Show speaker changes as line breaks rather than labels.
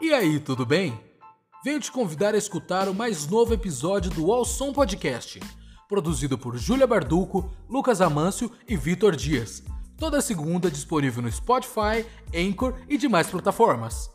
E aí, tudo bem? Venho te convidar a escutar o mais novo episódio do All Som Podcast, produzido por Júlia Barduco, Lucas Amâncio e Vitor Dias. Toda segunda disponível no Spotify, Anchor e demais plataformas.